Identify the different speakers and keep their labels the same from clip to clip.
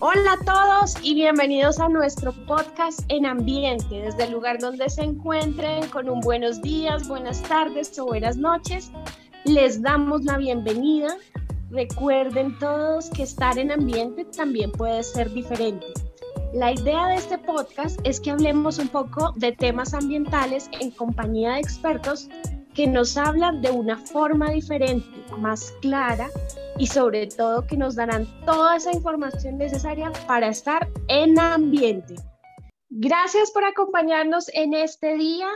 Speaker 1: Hola a todos y bienvenidos a nuestro podcast en ambiente, desde el lugar donde se encuentren, con un buenos días, buenas tardes o buenas noches. Les damos la bienvenida. Recuerden todos que estar en ambiente también puede ser diferente. La idea de este podcast es que hablemos un poco de temas ambientales en compañía de expertos que nos hablan de una forma diferente, más clara y sobre todo que nos darán toda esa información necesaria para estar en ambiente. Gracias por acompañarnos en este día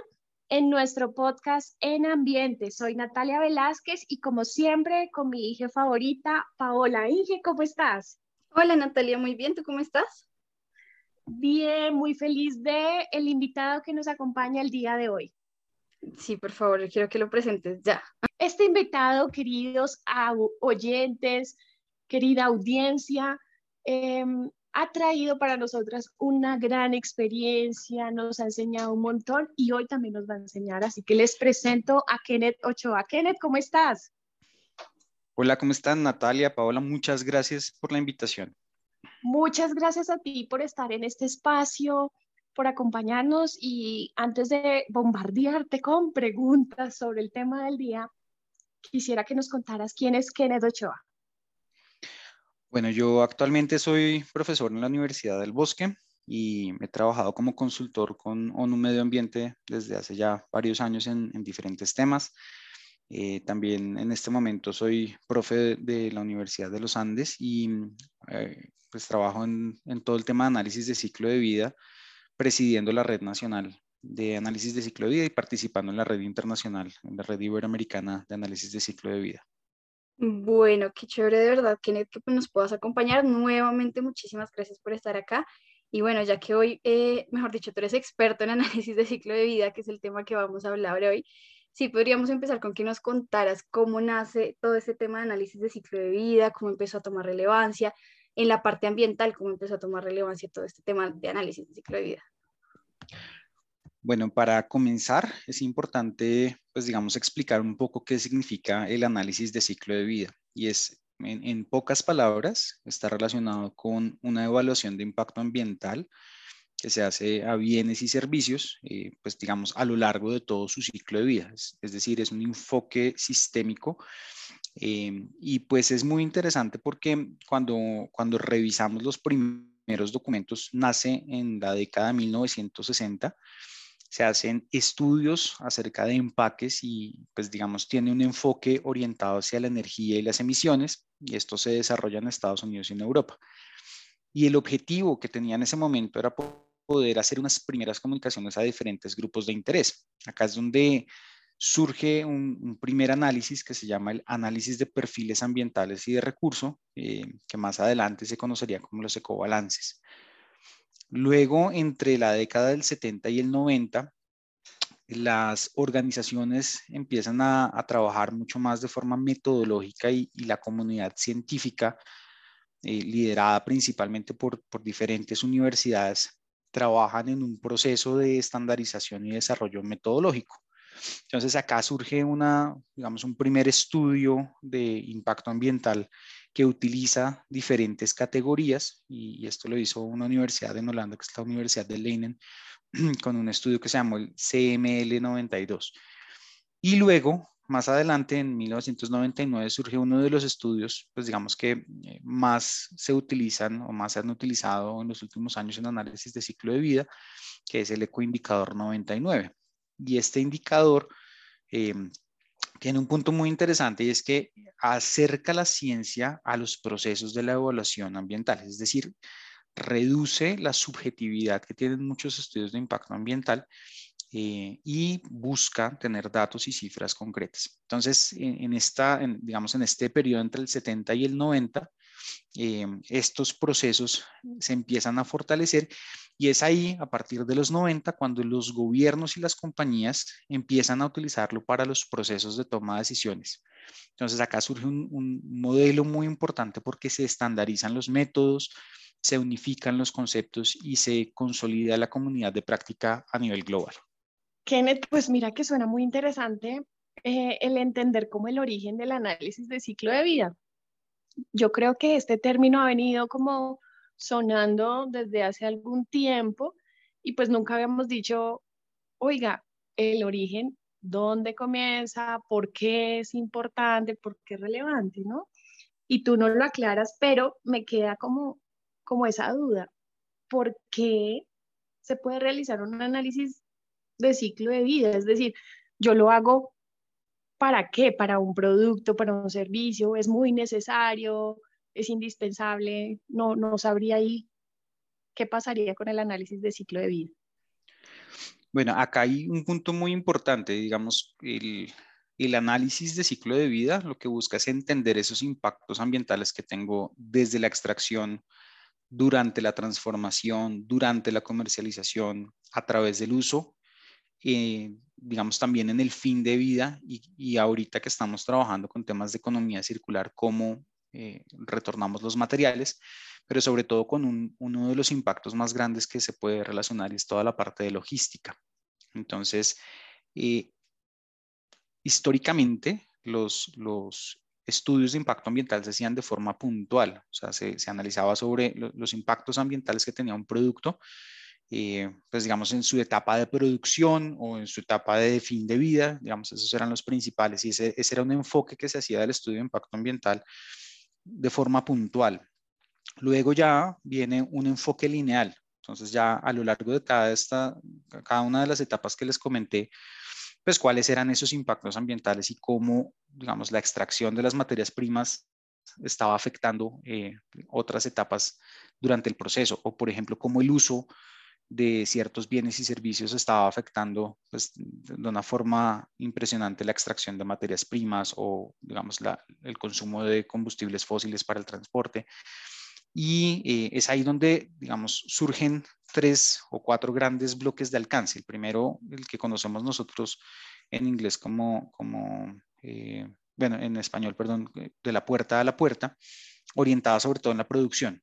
Speaker 1: en nuestro podcast En Ambiente. Soy Natalia Velázquez y como siempre con mi hija favorita, Paola. Inge, ¿cómo estás?
Speaker 2: Hola Natalia, muy bien, ¿tú cómo estás?
Speaker 1: Bien, muy feliz de el invitado que nos acompaña el día de hoy.
Speaker 2: Sí, por favor, yo quiero que lo presentes ya.
Speaker 1: Este invitado, queridos oyentes, querida audiencia, em, ha traído para nosotras una gran experiencia, nos ha enseñado un montón y hoy también nos va a enseñar. Así que les presento a Kenneth Ochoa. Kenneth, ¿cómo estás?
Speaker 3: Hola, ¿cómo están Natalia, Paola? Muchas gracias por la invitación.
Speaker 1: Muchas gracias a ti por estar en este espacio, por acompañarnos y antes de bombardearte con preguntas sobre el tema del día, quisiera que nos contaras quién es Kenneth Ochoa.
Speaker 3: Bueno, yo actualmente soy profesor en la Universidad del Bosque y he trabajado como consultor con ONU Medio Ambiente desde hace ya varios años en, diferentes temas. Eh, también en este momento soy profe de, la Universidad de los Andes y eh, pues trabajo en, en, todo el tema de análisis de ciclo de vida presidiendo la Red Nacional de Análisis de Ciclo de Vida y participando en la red internacional, en la red iberoamericana de análisis de ciclo de vida.
Speaker 2: Bueno, qué chévere de verdad, Kenneth, que nos puedas acompañar nuevamente. Muchísimas gracias por estar acá. Y bueno, ya que hoy, eh, mejor dicho, tú eres experto en análisis de ciclo de vida, que es el tema que vamos a hablar hoy, sí podríamos empezar con que nos contaras cómo nace todo este tema de análisis de ciclo de vida, cómo empezó a tomar relevancia en la parte ambiental, cómo empezó a tomar relevancia todo este tema de análisis de ciclo de vida.
Speaker 3: Bueno, para comenzar es importante, pues digamos, explicar un poco qué significa el análisis de ciclo de vida. Y es, en, pocas palabras, está relacionado con una evaluación de impacto ambiental que se hace a bienes y servicios, eh, pues digamos, a lo largo de todo su ciclo de vida. Es, decir, es un enfoque sistémico eh, y pues es muy interesante porque cuando, cuando revisamos los primeros documentos, nace en la década de 1960 se hacen estudios acerca de empaques y pues digamos tiene un enfoque orientado hacia la energía y las emisiones y esto se desarrolla en Estados Unidos y en Europa. Y el objetivo que tenía en ese momento era poder hacer unas primeras comunicaciones a diferentes grupos de interés. Acá es donde surge un, primer análisis que se llama el análisis de perfiles ambientales y de recurso, eh, que más adelante se conocería como los ecobalances. Luego, entre la década del 70 y el 90, las organizaciones empiezan a, trabajar mucho más de forma metodológica y, la comunidad científica, eh, liderada principalmente por, diferentes universidades, trabajan en un proceso de estandarización y desarrollo metodológico. Entonces acá surge una, digamos, un primer estudio de impacto ambiental que utiliza diferentes categorías y, esto lo hizo una universidad en Holanda, que es la Universidad de Leiden, con un estudio que se llamó el CML92. Y luego más adelante, en 1999, surge uno de los estudios, pues digamos que eh, más se utilizan o más se han utilizado en los últimos años en análisis de ciclo de vida, que es el ecoindicador 99. Y este indicador eh, tiene un punto muy interesante y es que acerca la ciencia a los procesos de la evaluación ambiental, es decir, reduce la subjetividad que tienen muchos estudios de impacto ambiental eh, y busca tener datos y cifras concretas. Entonces, en, esta, digamos, en este periodo entre el 70 y el 90, eh, estos procesos se empiezan a fortalecer y es ahí, a partir de los 90, cuando los gobiernos y las compañías empiezan a utilizarlo para los procesos de toma de decisiones. Entonces, acá surge un, un modelo muy importante porque se estandarizan los métodos, se unifican los conceptos y se consolida la comunidad de práctica a nivel global.
Speaker 1: Kenneth, pues mira que suena muy interesante eh, el entender como el origen del análisis de ciclo de vida. Yo creo que este término ha venido como sonando desde hace algún tiempo y pues nunca habíamos dicho, oiga, el origen, dónde comienza, por qué es importante, por qué es relevante, ¿no? Y tú no lo aclaras, pero me queda como, como esa duda, ¿por qué se puede realizar un análisis de ciclo de vida. Es decir, yo lo hago para qué, para un producto, para un servicio, es muy necesario, es indispensable, no, no sabría ahí qué pasaría con el análisis de ciclo de vida.
Speaker 3: Bueno, acá hay un punto muy importante, digamos, el, el análisis de ciclo de vida lo que busca es entender esos impactos ambientales que tengo desde la extracción, durante la transformación, durante la comercialización, a través del uso eh, digamos, también en el fin de vida y, ahorita que estamos trabajando con temas de economía circular, cómo eh, retornamos los materiales, pero sobre todo con uno de los impactos más grandes que se puede relacionar es toda la parte de logística. Entonces, eh, históricamente, los, los estudios de impacto ambiental se hacían de forma puntual, o sea, se, se analizaba sobre los impactos ambientales que tenía un producto eh, pues digamos en su etapa de producción o en su etapa de fin de vida, digamos, esos eran los principales y ese, ese era un enfoque que se hacía del estudio de impacto ambiental de forma puntual. Luego ya viene un enfoque lineal, entonces ya a lo largo de cada, esta, cada una de las etapas que les comenté, pues cuáles eran esos impactos ambientales y cómo, digamos, la extracción de las materias primas estaba afectando eh, otras etapas durante el proceso, o por ejemplo, cómo el uso de ciertos bienes y servicios estaba afectando pues, de una forma impresionante la extracción de materias primas o, digamos, el consumo de combustibles fósiles para el transporte. Y eh, es ahí donde, digamos, surgen tres o cuatro grandes bloques de alcance. El primero, el que conocemos nosotros en inglés como, como eh, bueno, en español, perdón, de la puerta a la puerta, orientada sobre todo en la producción.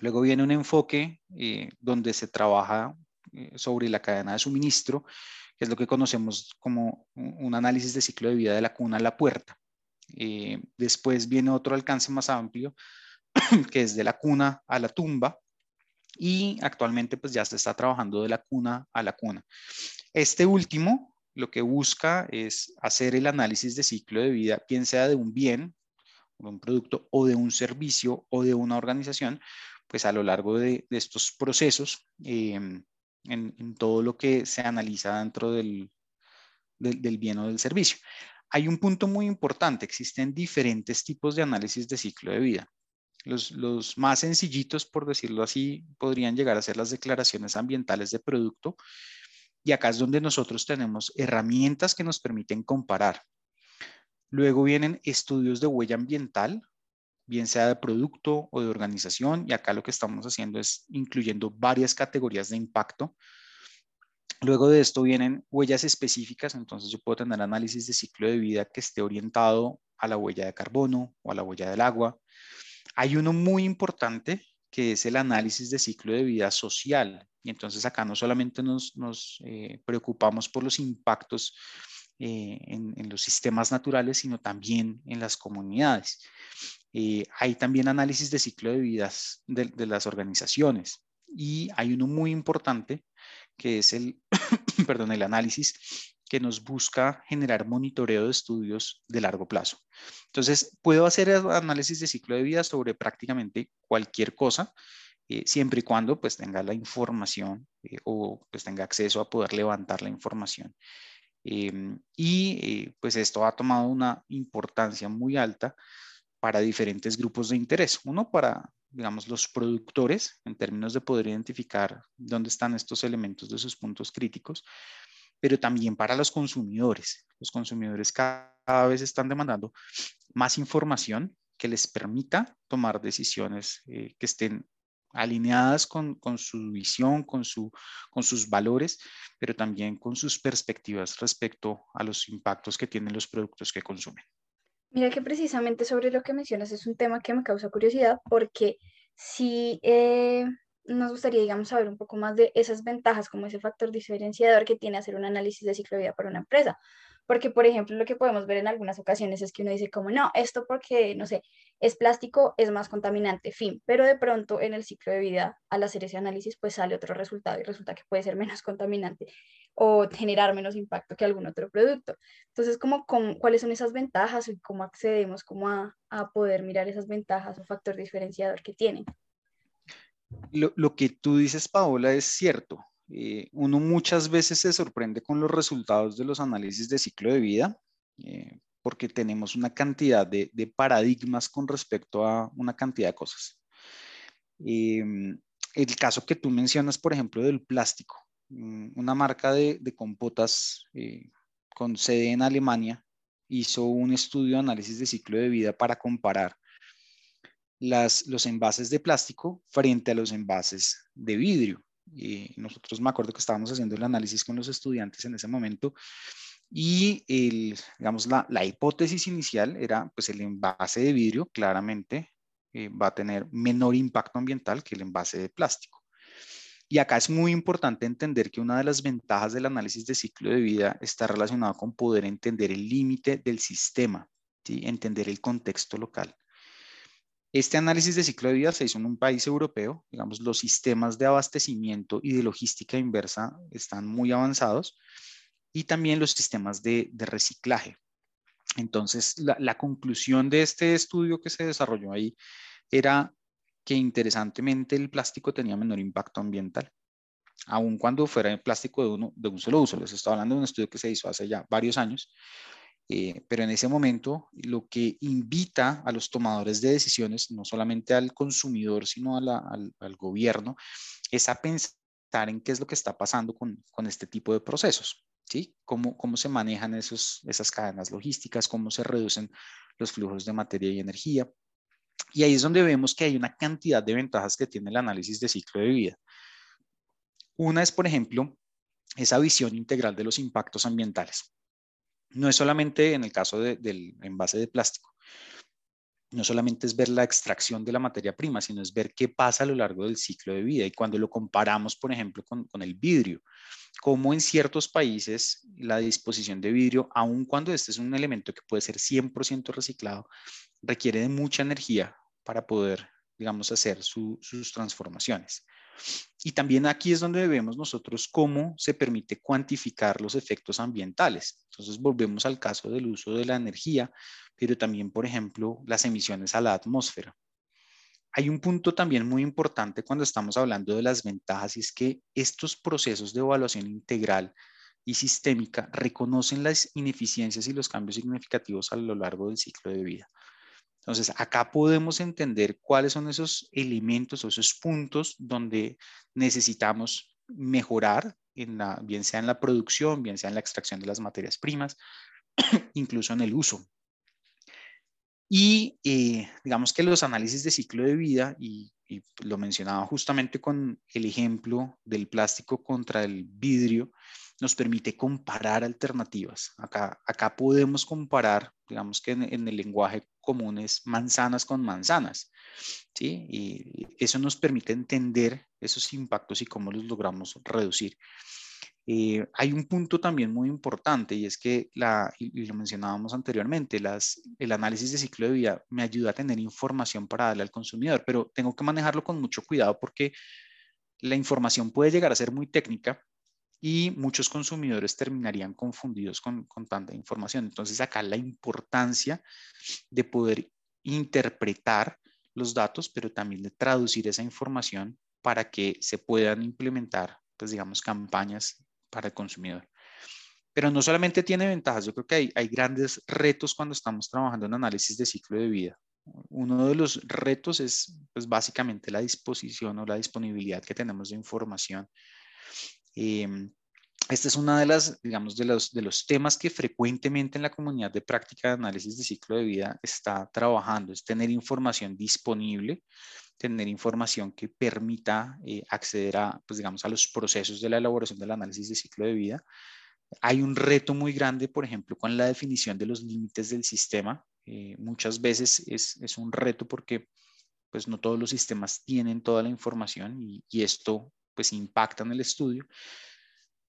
Speaker 3: Luego viene un enfoque eh, donde se trabaja eh, sobre la cadena de suministro, que es lo que conocemos como un análisis de ciclo de vida de la cuna a la puerta. Eh, después viene otro alcance más amplio, que es de la cuna a la tumba, y actualmente pues ya se está trabajando de la cuna a la cuna. Este último lo que busca es hacer el análisis de ciclo de vida, bien sea de un bien, de un producto o de un servicio o de una organización, pues a lo largo de, estos procesos em, en, todo lo que se analiza dentro del, del, bien o del servicio. Hay un punto muy importante, existen diferentes tipos de análisis de ciclo de vida. Los, los, más sencillitos, por decirlo así, podrían llegar a ser las declaraciones ambientales de producto. Y acá es donde nosotros tenemos herramientas que nos permiten comparar. Luego vienen estudios de huella ambiental, bien sea de producto o de organización, y acá lo que estamos haciendo es incluyendo varias categorías de impacto. Luego de esto vienen huellas específicas, entonces yo puedo tener análisis de ciclo de vida que esté orientado a la huella de carbono o a la huella del agua. Hay uno muy importante que es el análisis de ciclo de vida social. Y entonces acá no solamente nos, eh, preocupamos por los impactos eh, en, en, los sistemas naturales, sino también en las comunidades. Eh, hay también análisis de ciclo de vidas de, las organizaciones y hay uno muy importante que es el, perdón, el análisis que nos busca generar monitoreo de estudios de largo plazo. Entonces, puedo hacer análisis de ciclo de vida sobre prácticamente cualquier cosa, eh, siempre y cuando pues tenga la información eh, o pues tenga acceso a poder levantar la información. Em, y pues esto ha tomado una importancia muy alta para diferentes grupos de interés. Uno para digamos, los productores en términos de poder identificar dónde están estos elementos de sus puntos críticos, pero también para los consumidores. Los consumidores cada vez están demandando más información que les permita tomar decisiones eh, que estén alineadas con, su visión, con sus valores, pero también con sus perspectivas respecto a los impactos que tienen los productos que consumen.
Speaker 2: Mira que precisamente sobre lo que mencionas es un tema que me causa curiosidad porque si eh, nos gustaría, digamos, saber un poco más de esas ventajas, como ese factor diferenciador que tiene hacer un análisis de ciclo de vida para una empresa. Porque, por ejemplo, lo que podemos ver en algunas ocasiones es que uno dice como, no, esto porque, no sé, es plástico, es más contaminante, fin. Pero de pronto en el ciclo de vida, al hacer ese análisis, pues sale otro resultado y resulta que puede ser menos contaminante o generar menos impacto que algún otro producto. Entonces, ¿cómo, cuáles son esas ventajas y cómo accedemos como a, a poder mirar esas ventajas o factor diferenciador que tienen?
Speaker 3: Lo, lo, que tú dices, Paola, es cierto. Eh, uno muchas veces se sorprende con los resultados de los análisis de ciclo de vida, eh, porque tenemos una cantidad de, paradigmas con respecto a una cantidad de cosas. Eh, el caso que tú mencionas, por ejemplo, del plástico. Mm, una marca de, compotas con sede en Alemania hizo un estudio de análisis de ciclo de vida para comparar los envases de plástico frente a los envases de vidrio. Nosotros me acuerdo que estábamos haciendo el análisis con los estudiantes en ese momento y el, digamos, la, la hipótesis inicial era, pues el envase de vidrio claramente eh, va a tener menor impacto ambiental que el envase de plástico. Y acá es muy importante entender que una de las ventajas del análisis de ciclo de vida está relacionada con poder entender el límite del sistema, ¿sí? entender el contexto local. Este análisis de ciclo de vida se hizo en un país europeo, digamos, los sistemas de abastecimiento y de logística inversa están muy avanzados y también los sistemas de, reciclaje. Entonces, la, conclusión de este estudio que se desarrolló ahí era que interesantemente el plástico tenía menor impacto ambiental, aun cuando fuera plástico de, uno, de un solo uso. Les estoy hablando de un estudio que se hizo hace ya varios años eh, pero en ese momento lo que invita a los tomadores de decisiones, no solamente al consumidor, sino al, gobierno, es a pensar en qué es lo que está pasando con, este tipo de procesos. ¿sí? Cómo, se manejan esas cadenas logísticas, cómo se reducen los flujos de materia y energía. Y ahí es donde vemos que hay una cantidad de ventajas que tiene el análisis de ciclo de vida. Una es, por ejemplo, esa visión integral de los impactos ambientales no es solamente en el caso del envase de plástico, no solamente es ver la extracción de la materia prima, sino es ver qué pasa a lo largo del ciclo de vida. Y cuando lo comparamos, por ejemplo, con, el vidrio, como en ciertos países la disposición de vidrio, aun cuando este es un elemento que puede ser 100% reciclado, requiere de mucha energía para poder, digamos, hacer sus transformaciones. Y también aquí es donde vemos nosotros cómo se permite cuantificar los efectos ambientales. Entonces volvemos al caso del uso de la energía, pero también, por ejemplo, las emisiones a la atmósfera. Hay un punto también muy importante cuando estamos hablando de las ventajas y es que estos procesos de evaluación integral y sistémica reconocen las ineficiencias y los cambios significativos a lo largo del ciclo de vida. Entonces, acá podemos entender cuáles son esos elementos o esos puntos donde necesitamos mejorar, en la, bien sea en la producción, bien sea en la extracción de las materias primas, incluso en el uso. Y eh, digamos que los análisis de ciclo de vida, y, y, lo mencionaba justamente con el ejemplo del plástico contra el vidrio, nos permite comparar alternativas. Acá, acá podemos comparar, digamos que en, el lenguaje común es manzanas con manzanas, ¿sí? Y eso nos permite entender esos impactos y cómo los logramos reducir. Eh, hay un punto también muy importante y es que, la, y lo mencionábamos anteriormente, las, el análisis de ciclo de vida me ayuda a tener información para darle al consumidor, pero tengo que manejarlo con mucho cuidado porque la información puede llegar a ser muy técnica y muchos consumidores terminarían confundidos con, con tanta información. Entonces acá la importancia de poder interpretar los datos, pero también de traducir esa información para que se puedan implementar, pues digamos, campañas para el consumidor. Pero no solamente tiene ventajas, yo creo que hay, hay grandes retos cuando estamos trabajando en análisis de ciclo de vida. Uno de los retos es pues, básicamente la disposición o la disponibilidad que tenemos de información. Em, este es uno de las, digamos, de los, de los temas que frecuentemente en la comunidad de práctica de análisis de ciclo de vida está trabajando, es tener información disponible, tener información que permita eh, acceder a, pues digamos, a los procesos de la elaboración del análisis de ciclo de vida. Hay un reto muy grande, por ejemplo, con la definición de los límites del sistema. Eh, muchas veces es, es, un reto porque pues no todos los sistemas tienen toda la información y esto pues impacta en el estudio.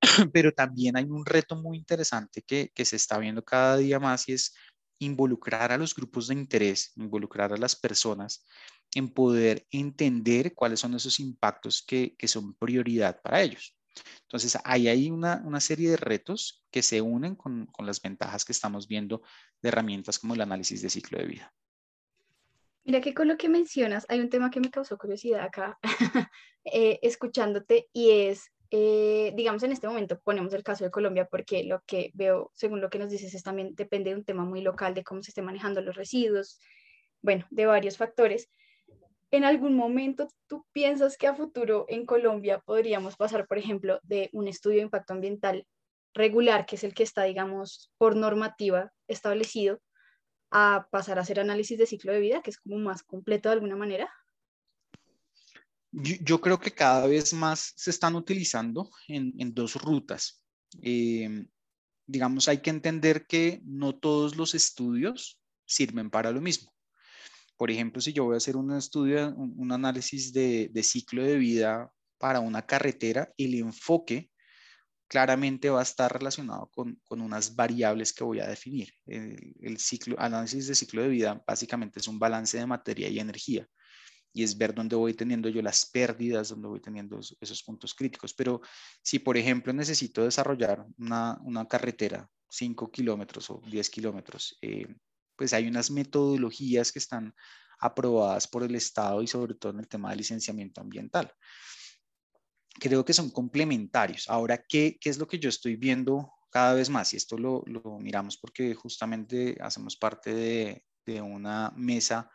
Speaker 3: pero también hay un reto muy interesante que, se está viendo cada día más y es involucrar a los grupos de interés, involucrar a las personas en poder entender cuáles son esos impactos que, son prioridad para ellos. Entonces, ahí hay una, serie de retos que se unen con, las ventajas que estamos viendo de herramientas como el análisis de ciclo de vida.
Speaker 2: Mira que con lo que mencionas, hay un tema que me causó curiosidad acá, eh, escuchándote, y es eh, digamos, en este momento ponemos el caso de Colombia porque lo que veo, según lo que nos dices, es también depende de un tema muy local, de cómo se esté manejando los residuos, bueno, de varios factores. ¿En algún momento tú piensas que a futuro en Colombia podríamos pasar, por ejemplo, de un estudio de impacto ambiental regular, que es el que está, digamos, por normativa establecido, a pasar a hacer análisis de ciclo de vida, que es como más completo de alguna manera?
Speaker 3: Yo, creo que cada vez más se están utilizando en, dos rutas. Eh, digamos, hay que entender que no todos los estudios sirven para lo mismo. Por ejemplo, si yo voy a hacer un estudio, un, análisis de, ciclo de vida para una carretera, el enfoque claramente va a estar relacionado con, unas variables que voy a definir. El, el, ciclo, análisis de ciclo de vida básicamente es un balance de materia y energía y es ver dónde voy teniendo yo las pérdidas, dónde voy teniendo esos puntos críticos. Pero si, por ejemplo, necesito desarrollar una, una carretera 5 kilómetros o 10 kilómetros, eh, pues hay unas metodologías que están aprobadas por el Estado y sobre todo en el tema de licenciamiento ambiental. Creo que son complementarios. Ahora, ¿qué, qué es lo que yo estoy viendo cada vez más? Y esto lo, lo miramos porque justamente hacemos parte de, de una mesa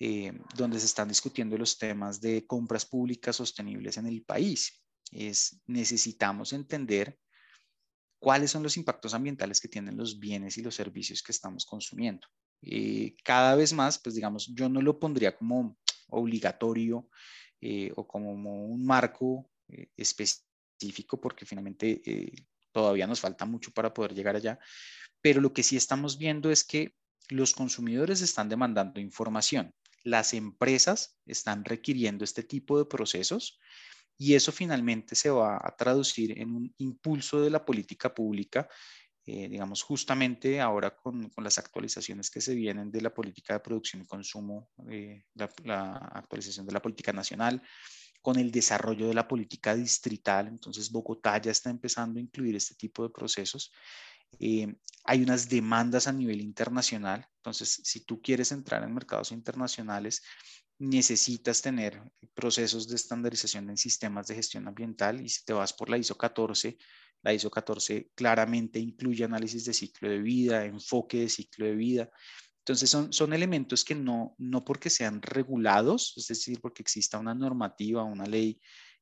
Speaker 3: eh, donde se están discutiendo los temas de compras públicas sostenibles en el país. Es, necesitamos entender cuáles son los impactos ambientales que tienen los bienes y los servicios que estamos consumiendo. Eh, cada vez más, pues digamos, yo no lo pondría como obligatorio eh, o como un marco específico porque finalmente todavía nos falta mucho para poder llegar allá, pero lo que sí estamos viendo es que los consumidores están demandando información las empresas están requiriendo este tipo de procesos y eso finalmente se va a traducir en un impulso de la política pública, eh, digamos, justamente ahora con, las actualizaciones que se vienen de la política de producción y consumo, eh, la, actualización de la política nacional, con el desarrollo de la política distrital. Entonces, Bogotá ya está empezando a incluir este tipo de procesos. Eh, hay unas demandas a nivel internacional. Entonces, si tú quieres entrar en mercados internacionales, necesitas tener procesos de estandarización en sistemas de gestión ambiental y si te vas por la ISO 14, la ISO 14 claramente incluye análisis de ciclo de vida, enfoque de ciclo de vida. Entonces son, son elementos que no, no porque sean regulados, es decir, porque exista una normativa, una ley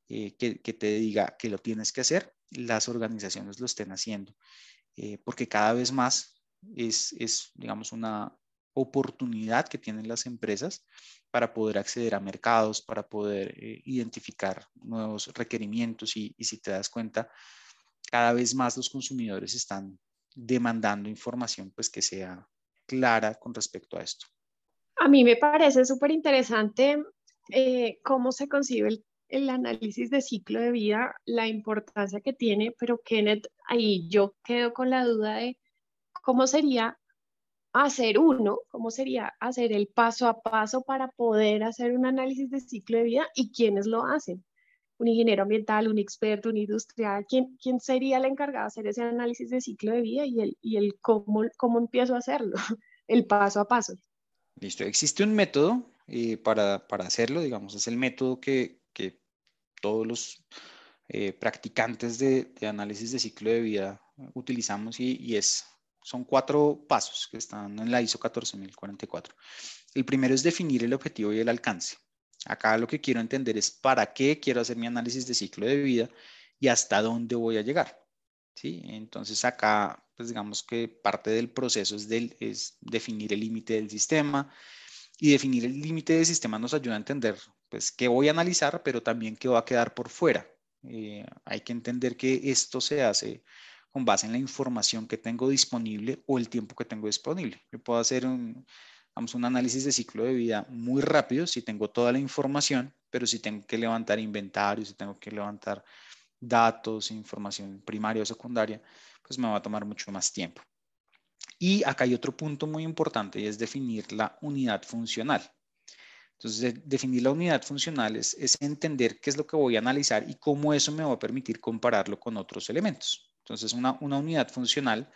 Speaker 3: eh, que, que te diga que lo tienes que hacer, las organizaciones lo estén haciendo. Eh, porque cada vez más es, es, digamos, una oportunidad que tienen las empresas para poder acceder a mercados, para poder eh, identificar nuevos requerimientos y, y si te das cuenta, cada vez más los consumidores están demandando información pues que sea clara con respecto a esto.
Speaker 1: A mí me parece súper interesante eh, cómo se concibe el el análisis de ciclo de vida, la importancia que tiene, pero Kenneth, ahí yo quedo con la duda de cómo sería hacer uno, cómo sería hacer el paso a paso para poder hacer un análisis de ciclo de vida y quiénes lo hacen. Un ingeniero ambiental, un experto, un industrial, ¿quién, quién sería el encargado de hacer ese análisis de ciclo de vida y el, y el cómo, cómo empiezo a hacerlo, el paso a paso?
Speaker 3: Listo, existe un método eh, para, para, hacerlo, digamos, es el método que, que todos los eh, practicantes de, de, análisis de ciclo de vida utilizamos y, y, es, son cuatro pasos que están en la ISO 14044. El primero es definir el objetivo y el alcance. Acá lo que quiero entender es para qué quiero hacer mi análisis de ciclo de vida y hasta dónde voy a llegar. ¿sí? Entonces acá, pues digamos que parte del proceso es, del, es definir el límite del sistema y definir el límite del sistema nos ayuda a entender pues qué voy a analizar, pero también qué va a quedar por fuera. Eh, hay que entender que esto se hace con base en la información que tengo disponible o el tiempo que tengo disponible. Yo puedo hacer un, vamos, un análisis de ciclo de vida muy rápido si tengo toda la información, pero si tengo que levantar inventario, si tengo que levantar datos, información primaria o secundaria, pues me va a tomar mucho más tiempo. Y acá hay otro punto muy importante y es definir la unidad funcional. Entonces, definir la unidad funcional es, es, entender qué es lo que voy a analizar y cómo eso me va a permitir compararlo con otros elementos. Entonces, una, una unidad funcional,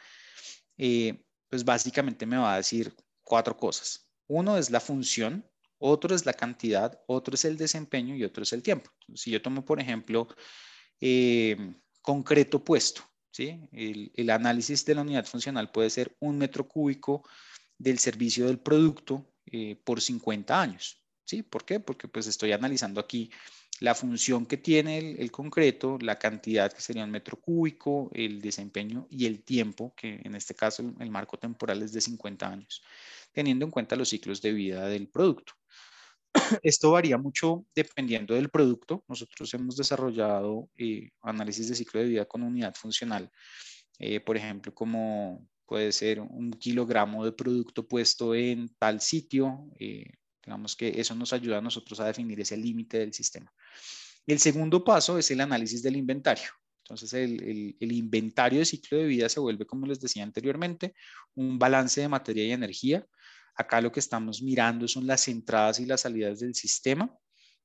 Speaker 3: eh, pues básicamente me va a decir cuatro cosas. Uno es la función, otro es la cantidad, otro es el desempeño y otro es el tiempo. si yo tomo, por ejemplo, eh, concreto puesto, ¿sí? El, el, análisis de la unidad funcional puede ser un metro cúbico del servicio del producto eh, por 50 años. ¿sí? ¿Por qué? Porque pues estoy analizando aquí la función que tiene el, concreto, la cantidad que sería un metro cúbico, el desempeño y el tiempo, que en este caso el, el marco temporal es de 50 años teniendo en cuenta los ciclos de vida del producto. Esto varía mucho dependiendo del producto. Nosotros hemos desarrollado eh, análisis de ciclo de vida con unidad funcional, eh, por ejemplo, como puede ser un kilogramo de producto puesto en tal sitio. Eh, digamos que eso nos ayuda a nosotros a definir ese límite del sistema. El segundo paso es el análisis del inventario. Entonces, el, el, el, inventario de ciclo de vida se vuelve, como les decía anteriormente, un balance de materia y energía Acá lo que estamos mirando son las entradas y las salidas del sistema.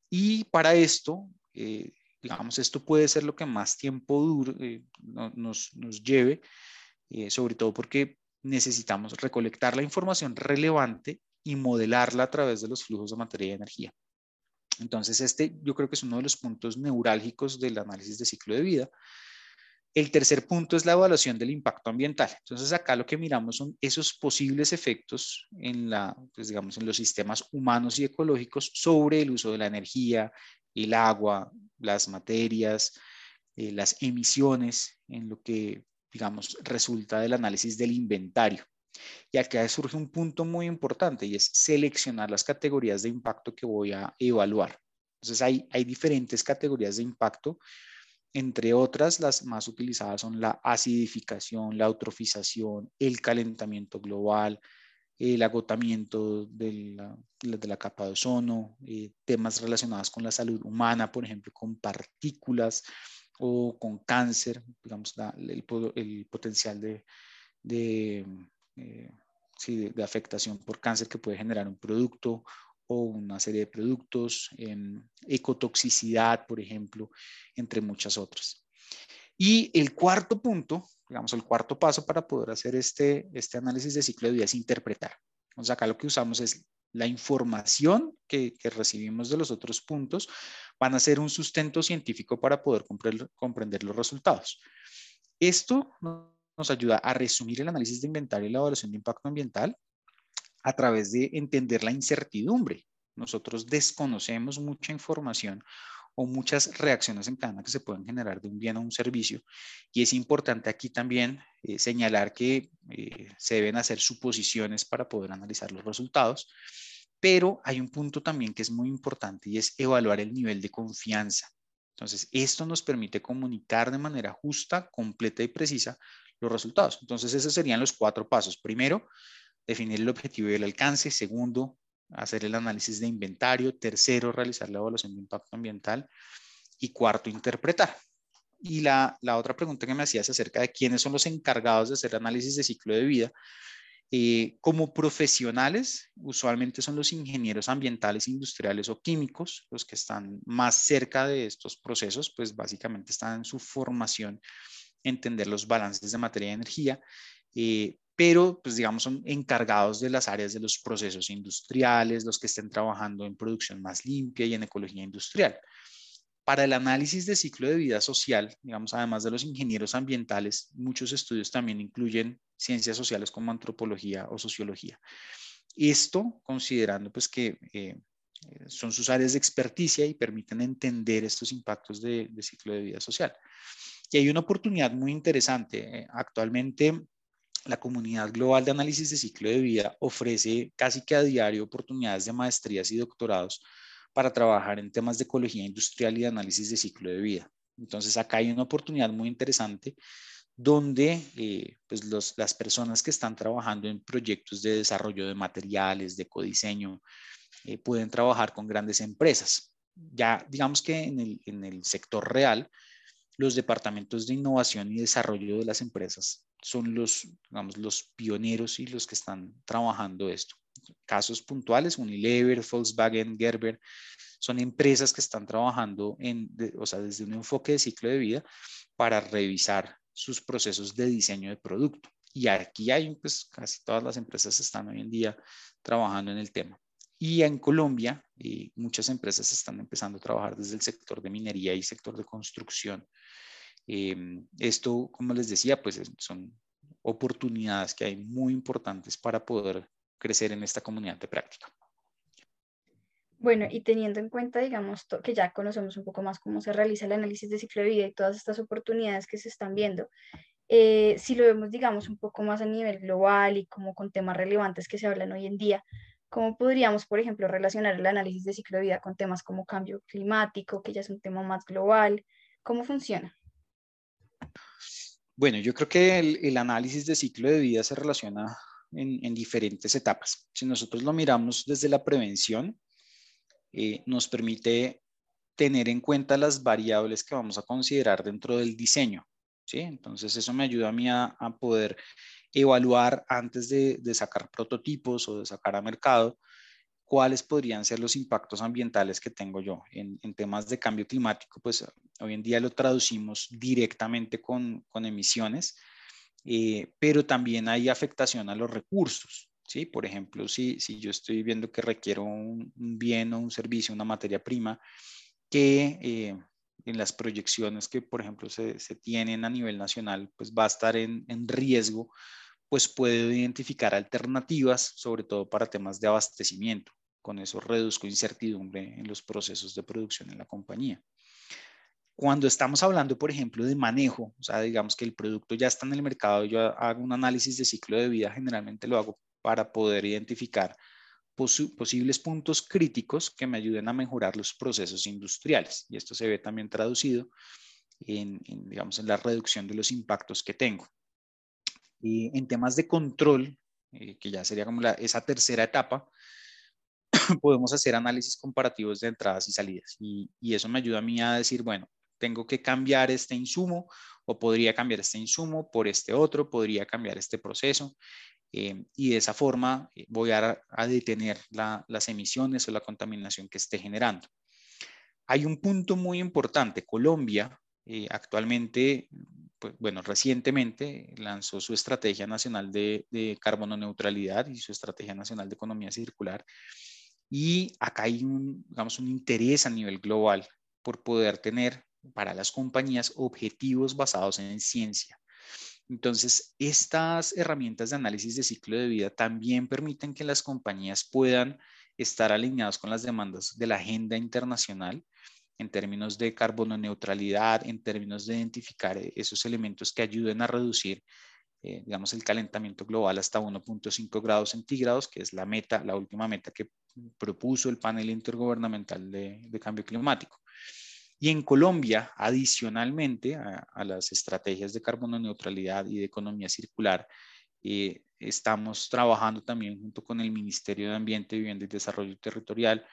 Speaker 3: Y para esto, eh, digamos, esto puede ser lo que más tiempo eh, nos, nos, lleve, eh, sobre todo porque necesitamos recolectar la información relevante y modelarla a través de los flujos de materia y energía. Entonces, este yo creo que es uno de los puntos neurálgicos del análisis de ciclo de vida. El tercer punto es la evaluación del impacto ambiental. Entonces acá lo que miramos son esos posibles efectos en, la, pues digamos, en los sistemas humanos y ecológicos sobre el uso de la energía, el agua, las materias, eh, las emisiones, en lo que, digamos, resulta del análisis del inventario. Y acá surge un punto muy importante y es seleccionar las categorías de impacto que voy a evaluar. Entonces hay, hay diferentes categorías de impacto entre otras, las más utilizadas son la acidificación, la eutrofización, el calentamiento global, el agotamiento de la, de la capa de ozono, eh, temas relacionados con la salud humana, por ejemplo, con partículas o con cáncer, digamos, el, el, potencial de, eh, sí, de, afectación por cáncer que puede generar un producto una serie de productos, en ecotoxicidad, por ejemplo, entre muchas otras. Y el cuarto punto, digamos, el cuarto paso para poder hacer este, este análisis de ciclo de vida es interpretar. Entonces, acá lo que usamos es la información que, que recibimos de los otros puntos, van a ser un sustento científico para poder comprender los resultados. Esto nos ayuda a resumir el análisis de inventario y la evaluación de impacto ambiental a través de entender la incertidumbre. Nosotros desconocemos mucha información o muchas reacciones en cadena que se pueden generar de un bien a un servicio. Y es importante aquí también eh, señalar que eh, se deben hacer suposiciones para poder analizar los resultados, pero hay un punto también que es muy importante y es evaluar el nivel de confianza. Entonces, esto nos permite comunicar de manera justa, completa y precisa los resultados. Entonces, esos serían los cuatro pasos. Primero, definir el objetivo y el alcance. Segundo, hacer el análisis de inventario. Tercero, realizar la evaluación de impacto ambiental. Y cuarto, interpretar. Y la, otra pregunta que me hacías acerca de quiénes son los encargados de hacer análisis de ciclo de vida. Eh, como profesionales, usualmente son los ingenieros ambientales, industriales o químicos los que están más cerca de estos procesos, pues básicamente están en su formación, entender los balances de materia y energía, eh, pero pues digamos son encargados de las áreas de los procesos industriales, los que estén trabajando en producción más limpia y en ecología industrial. Para el análisis de ciclo de vida social, digamos, además de los ingenieros ambientales, muchos estudios también incluyen ciencias sociales como antropología o sociología. Esto considerando pues que eh, son sus áreas de experticia y permiten entender estos impactos de, ciclo de vida social. Y hay una oportunidad muy interesante. Eh, actualmente la comunidad global de análisis de ciclo de vida ofrece casi que a diario oportunidades de maestrías y doctorados para trabajar en temas de ecología industrial y de análisis de ciclo de vida. Entonces acá hay una oportunidad muy interesante donde eh, pues las personas que están trabajando en proyectos de desarrollo de materiales, de codiseño, eh, pueden trabajar con grandes empresas. Ya digamos que en el, en el sector real, los departamentos de innovación y desarrollo de las empresas son los, digamos, los pioneros y los que están trabajando esto casos puntuales, Unilever, Volkswagen, Gerber, son empresas que están trabajando en, o sea, desde un enfoque de ciclo de vida para revisar sus procesos de diseño de producto. Y aquí hay, pues casi todas las empresas están hoy en día trabajando en el tema. Y en Colombia, eh, muchas empresas están empezando a trabajar desde el sector de minería y sector de construcción. Eh, esto, como les decía, pues son oportunidades que hay muy importantes para poder crecer en esta comunidad de práctica.
Speaker 2: Bueno, y teniendo en cuenta, digamos, que ya conocemos un poco más cómo se realiza el análisis de ciclo de vida y todas estas oportunidades que se están viendo, eh, si lo vemos, digamos, un poco más a nivel global y como con temas relevantes que se hablan hoy en día, ¿cómo podríamos, por ejemplo, relacionar el análisis de ciclo de vida con temas como cambio climático, que ya es un tema más global? ¿Cómo funciona?
Speaker 3: Bueno, yo creo que el, el análisis de ciclo de vida se relaciona en, diferentes etapas. Si nosotros lo miramos desde la prevención, eh, nos permite tener en cuenta las variables que vamos a considerar dentro del diseño. ¿sí? Entonces eso me ayuda a mí a, poder evaluar antes de, sacar prototipos o de sacar a mercado cuáles podrían ser los impactos ambientales que tengo yo. En, temas de cambio climático, pues hoy en día lo traducimos directamente con, con emisiones, eh, pero también hay afectación a los recursos. ¿sí? Por ejemplo, si, si yo estoy viendo que requiero un, bien o un servicio, una materia prima, que eh, en las proyecciones que, por ejemplo, se, se, tienen a nivel nacional, pues va a estar en, en riesgo, pues puedo identificar alternativas, sobre todo para temas de abastecimiento. Con eso reduzco incertidumbre en los procesos de producción en la compañía. Cuando estamos hablando, por ejemplo, de manejo, o sea, digamos que el producto ya está en el mercado, yo hago un análisis de ciclo de vida, generalmente lo hago para poder identificar posibles puntos críticos que me ayuden a mejorar los procesos industriales. Y esto se ve también traducido en, digamos, en la reducción de los impactos que tengo. Y en temas de control, eh, que ya sería como esa tercera etapa, podemos hacer análisis comparativos de entradas y salidas. Y, y, eso me ayuda a mí a decir, bueno, tengo que cambiar este insumo o podría cambiar este insumo por este otro, podría cambiar este proceso. Eh, y de esa forma eh, voy a, detener las emisiones o la contaminación que esté generando. Hay un punto muy importante. Colombia eh, actualmente, pues, bueno, recientemente lanzó su Estrategia Nacional de, de Carbono Neutralidad y su Estrategia Nacional de Economía Circular. Y acá hay un, digamos, un interés a nivel global por poder tener para las compañías objetivos basados en ciencia. Entonces, estas herramientas de análisis de ciclo de vida también permiten que las compañías puedan estar alineadas con las demandas de la agenda internacional en términos de carbono neutralidad, en términos de identificar esos elementos que ayuden a reducir, eh, digamos, el calentamiento global hasta 1.5 grados centígrados, que es la meta, la última meta que propuso el panel intergubernamental de cambio climático. Y en Colombia, adicionalmente a, las estrategias de carbono neutralidad y de economía circular, eh, estamos trabajando también junto con el Ministerio de Ambiente, Vivienda y Desarrollo Territorial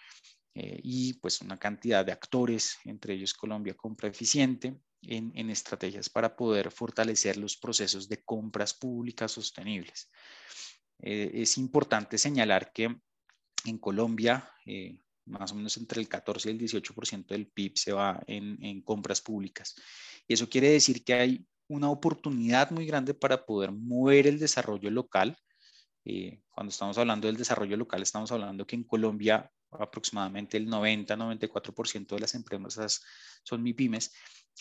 Speaker 3: eh, y pues una cantidad de actores, entre ellos Colombia Compra Eficiente, en, en, estrategias para poder fortalecer los procesos de compras públicas sostenibles. eh, es importante señalar que en Colombia, eh, más o menos entre el 14 y el 18% del PIB se va en, en compras públicas. Y eso quiere decir que hay una oportunidad muy grande para poder mover el desarrollo local. Eh, cuando estamos hablando del desarrollo local, estamos hablando que en Colombia aproximadamente el 90-94% de las empresas son MIPIMES.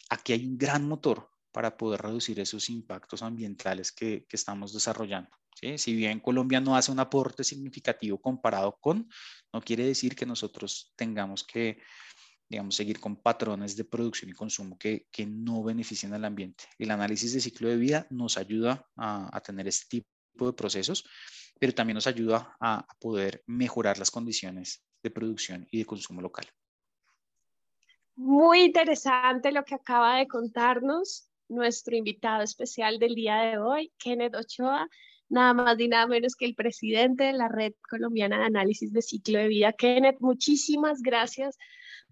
Speaker 3: Aquí hay un gran motor para poder reducir esos impactos ambientales que, que estamos desarrollando. ¿Sí? Si bien Colombia no hace un aporte significativo comparado con, no quiere decir que nosotros tengamos que digamos, seguir con patrones de producción y consumo que, que no beneficien al ambiente. El análisis de ciclo de vida nos ayuda a, a tener este tipo de procesos, pero también nos ayuda a, a poder mejorar las condiciones de producción y de consumo local.
Speaker 1: Muy interesante lo que acaba de contarnos nuestro invitado especial del día de hoy, Kenneth Ochoa, nada más ni nada menos que el presidente de la Red Colombiana de Análisis de Ciclo de Vida. Kenneth, muchísimas gracias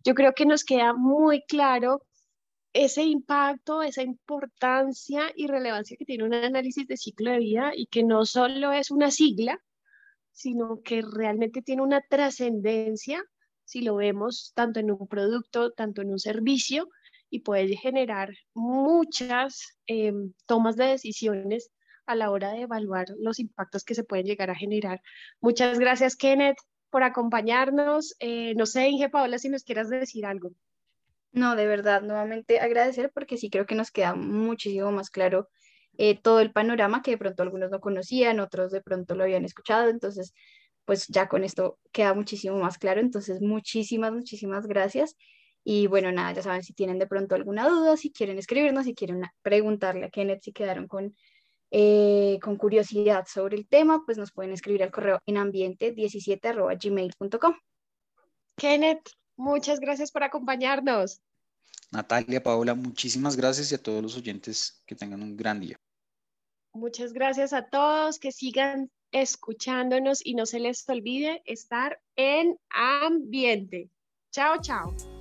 Speaker 1: yo creo que nos queda muy claro ese impacto, esa importancia y relevancia que tiene un análisis de ciclo de vida y que no solo es una sigla, sino que realmente tiene una trascendencia si lo vemos tanto en un producto, tanto en un servicio y puede generar muchas eh, tomas de decisiones a la hora de evaluar los impactos que se pueden llegar a generar. Muchas gracias, Kenneth por acompañarnos. Eh, no sé, Inge Paola, si nos quieras decir algo.
Speaker 2: No, de verdad, nuevamente agradecer porque sí creo que nos queda muchísimo más claro eh, todo el panorama que de pronto algunos no conocían, otros de pronto lo habían escuchado, entonces pues ya con esto queda muchísimo más claro, entonces muchísimas, muchísimas gracias. Y bueno, nada, ya saben, si tienen de pronto alguna duda, si quieren escribirnos, si quieren preguntarle a Kenneth si quedaron con eh, con curiosidad sobre el tema, pues nos pueden escribir al correo en ambiente17.gmail.com.
Speaker 1: Kenneth, muchas gracias por acompañarnos.
Speaker 3: Natalia, Paola, muchísimas gracias y a todos los oyentes que tengan un gran día.
Speaker 1: Muchas gracias a todos, que sigan escuchándonos y no se les olvide estar en ambiente. Chao, chao.